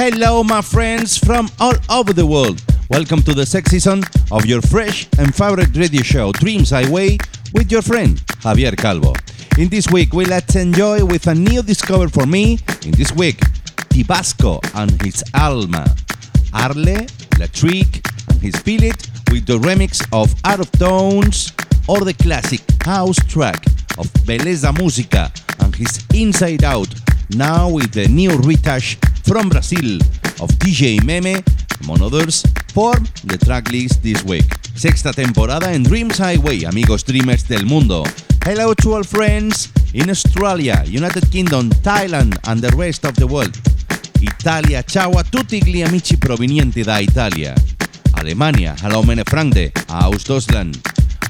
Hello, my friends from all over the world. Welcome to the sex season of your fresh and favorite radio show, Dreams Highway, with your friend Javier Calvo. In this week, we let's enjoy with a new discover for me. In this week, Tibasco and his Alma, Arle, Latrick and his Feel It with the remix of Out of Tones or the classic house track of Beleza Música and his Inside Out. Now with the new retouch from Brazil of DJ Meme, among others, form the tracklist this week. Sexta temporada en Dreams Highway, amigos dreamers del mundo. Hello to all friends in Australia, United Kingdom, Thailand and the rest of the world. Italia, ciao a tutti gli amici provenienti da Italia. Alemania, hello mene Frank aus Deutschland.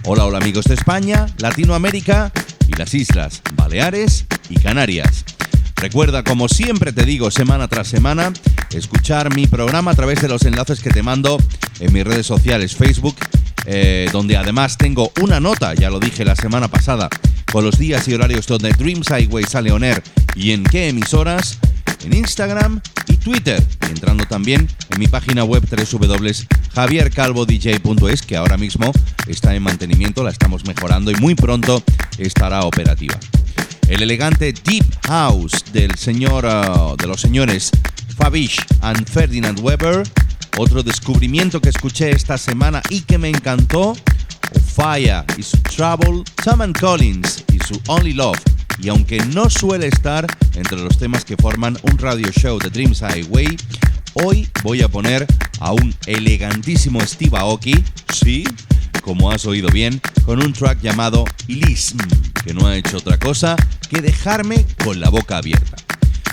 Hola, hola amigos de España, Latinoamérica y las islas Baleares y Canarias. Recuerda, como siempre te digo semana tras semana, escuchar mi programa a través de los enlaces que te mando en mis redes sociales, Facebook, eh, donde además tengo una nota, ya lo dije la semana pasada, con los días y horarios donde Dreams Highway sale on air y en qué emisoras, en Instagram y Twitter, y entrando también en mi página web www.javiercalvodj.es, que ahora mismo está en mantenimiento, la estamos mejorando y muy pronto estará operativa el elegante Deep House del señor, uh, de los señores Fabish and Ferdinand Weber. Otro descubrimiento que escuché esta semana y que me encantó. Fire y su Trouble, Tom Collins y su Only Love. Y aunque no suele estar entre los temas que forman un radio show de Dreams Highway, hoy voy a poner a un elegantísimo Steve Aoki, sí, como has oído bien, con un track llamado Ilism, que no ha hecho otra cosa que dejarme con la boca abierta.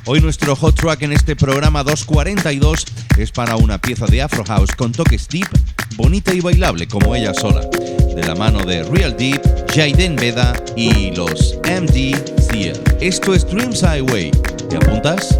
Hoy nuestro hot track en este programa 242 es para una pieza de Afro House con toques deep, bonita y bailable como ella sola, de la mano de Real Deep, Jaden Veda y los MDCL. Esto es Dreams Highway. ¿Te apuntas?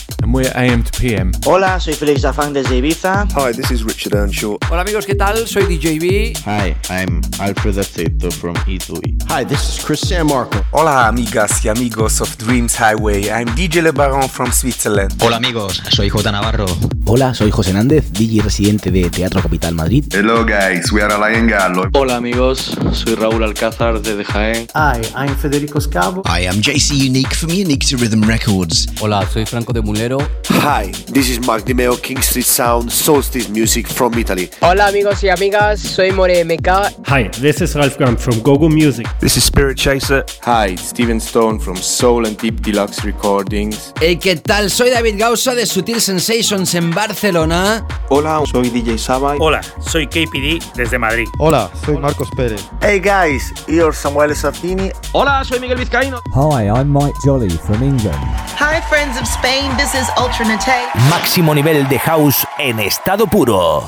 And we're AM to PM. Hola, soy Felix Zafang desde Ibiza. Hi, this is Richard Earnshaw. Hola amigos, ¿qué tal? Soy DJB. Hi, I'm Alfred Aceto from Italy. Hi, this is Chris San Marco. Hola amigas y amigos of Dreams Highway. I'm DJ Le Baron from Switzerland. Hola amigos, soy J Navarro. Hola, soy José Nández, DJ residente de Teatro Capital Madrid. Hello guys, we are Alain Gallo. Hola amigos, soy Raúl Alcázar desde Jaén. Hi, I'm Federico Scavo. I am JC Unique from Unique to Rhythm Records. Hola, soy Franco de Mulero. Hi, this is Mark Dimeo, King Street Sound, Solstice Music from Italy. Hola amigos y amigas, soy More MK. Hi, this is Ralph Graham from Gogo Music. This is Spirit Chaser. Hi, Steven Stone from Soul and Deep Deluxe Recordings. Hey, ¿qué tal? Soy David Gausa de Sutil Sensations en Barcelona. Hola, soy DJ Saba. Hola, soy KPD desde Madrid. Hola, soy Marcos Pérez. Hey guys, you're Samuel Sartini. Hola, soy Miguel Vizcaíno. Hi, I'm Mike Jolly from England. Hi friends of Spain, this is Ultra Nate. Máximo nivel de house en estado puro.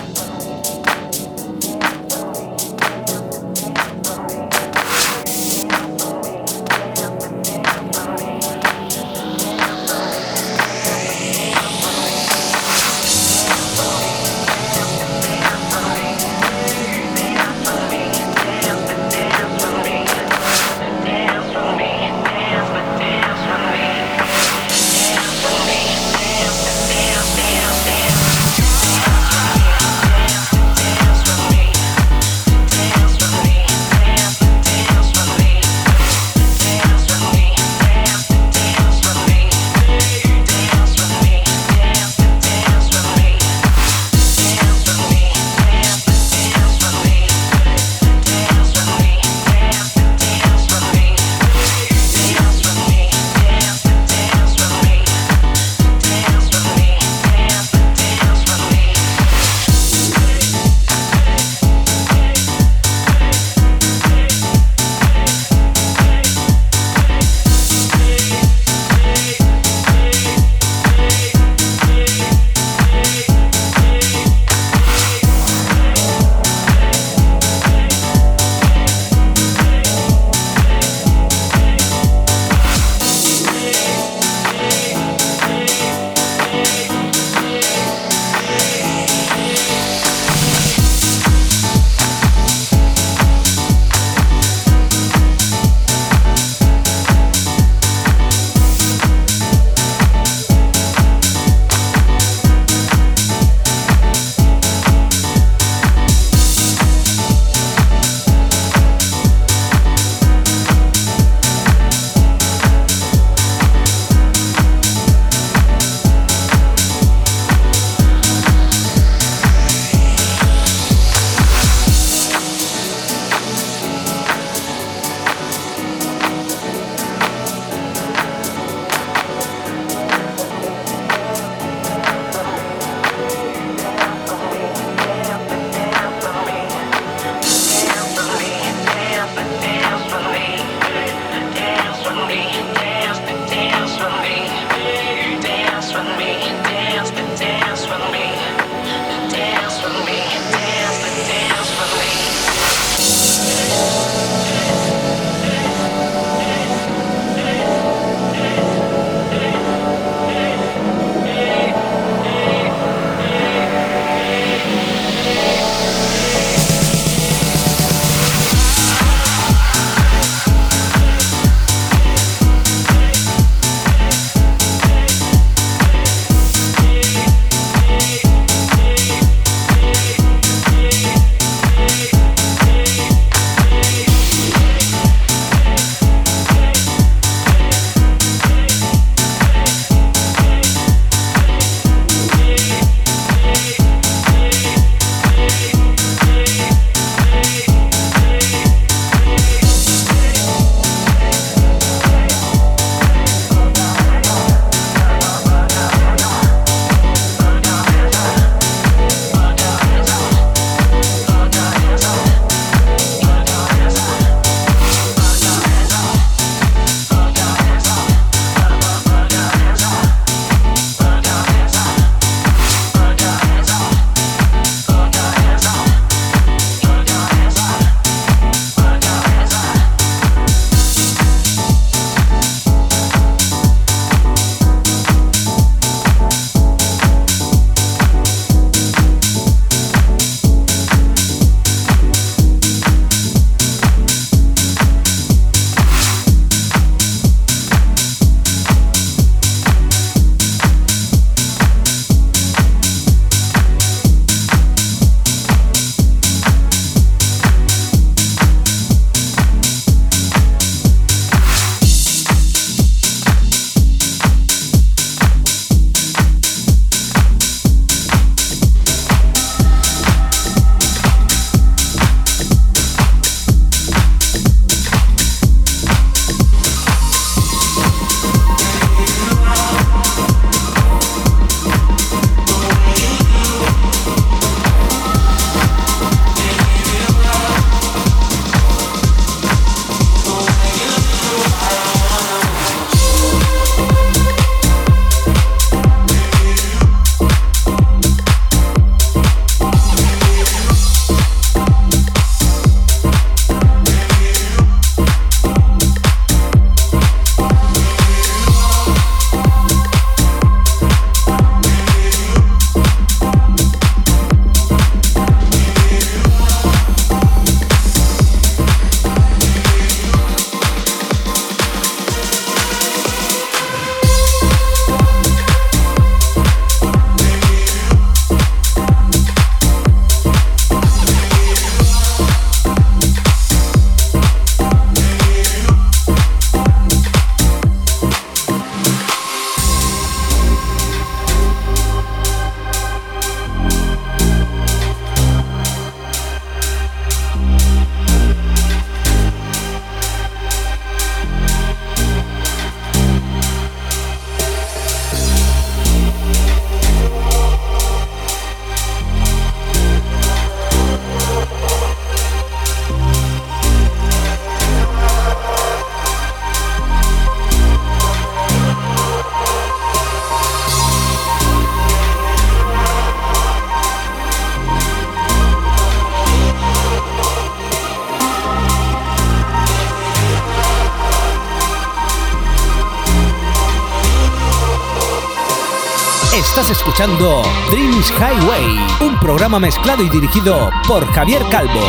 Dreams Highway, un programa mezclado y dirigido. Por Javier Calvo.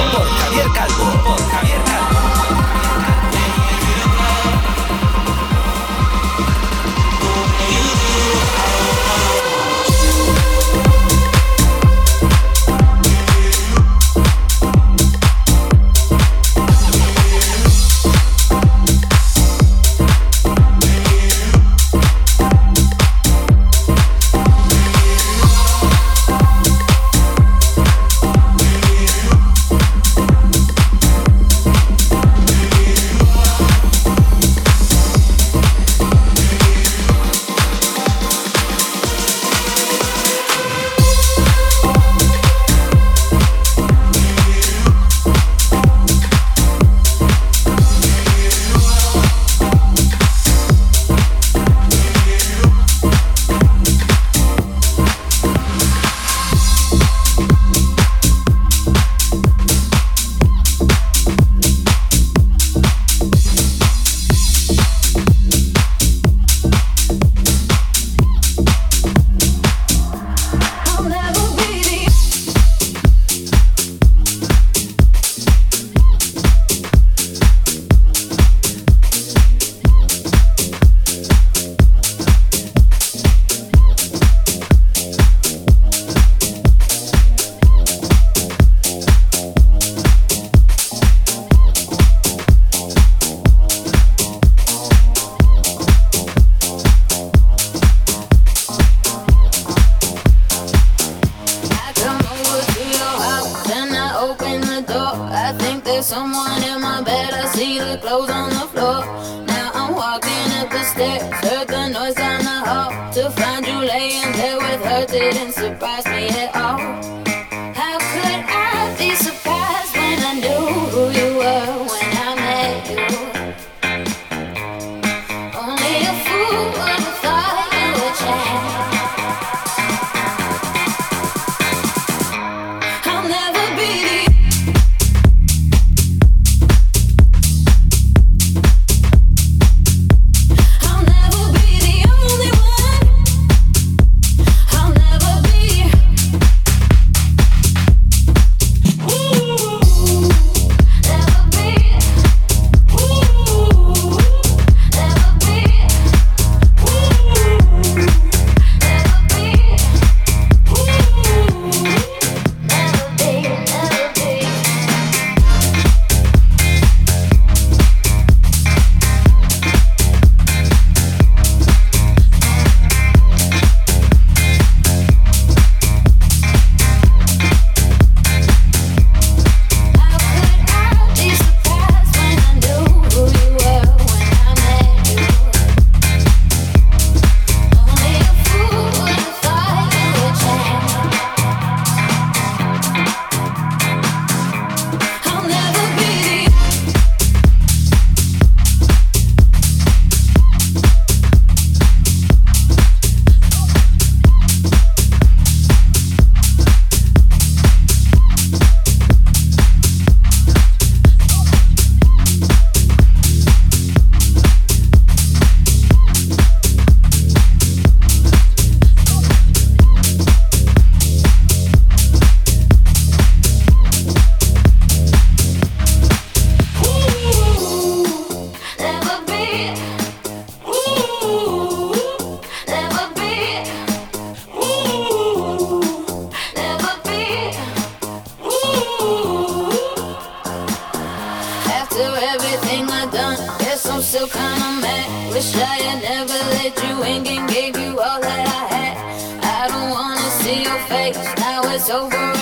so kinda mad. Wish I had never let you in and gave you all that I had. I don't wanna see your face. Now it's over.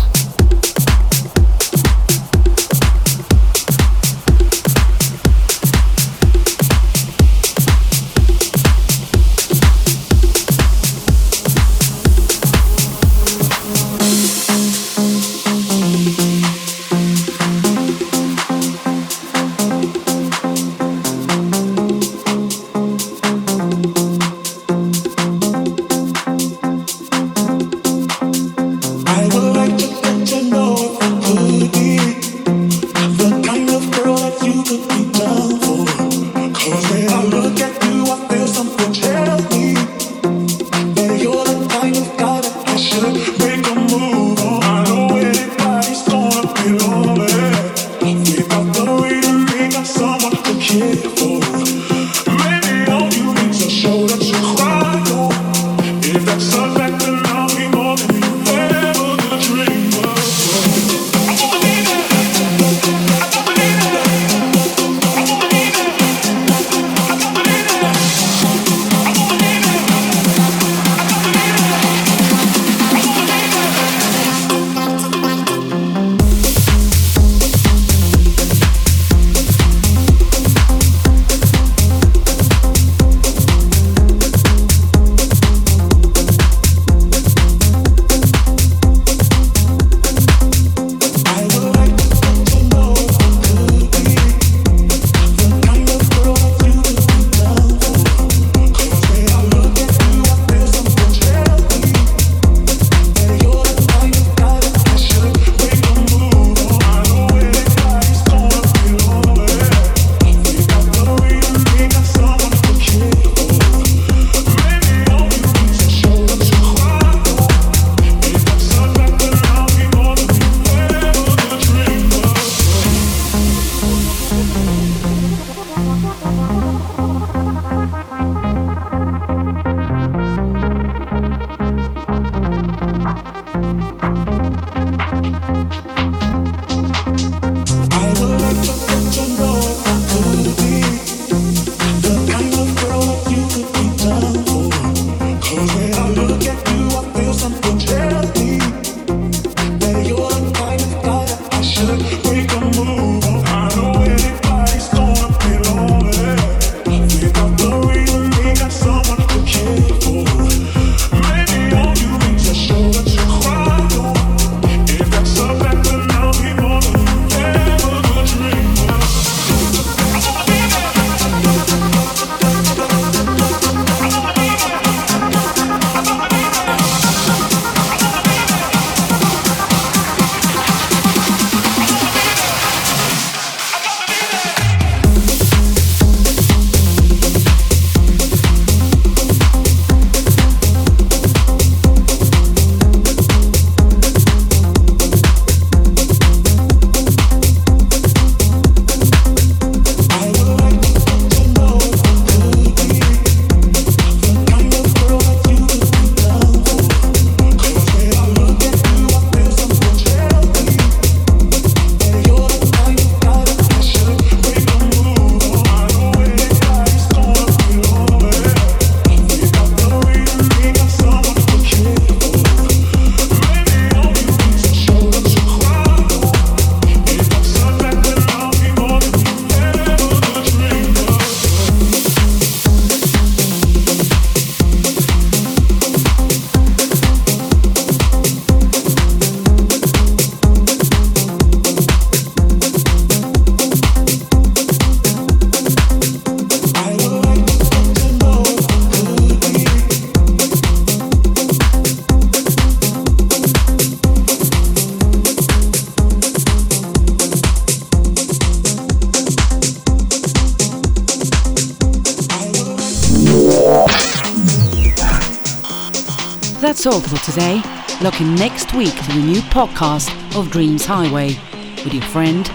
beautiful. Podcast of Dreams Highway with your friend.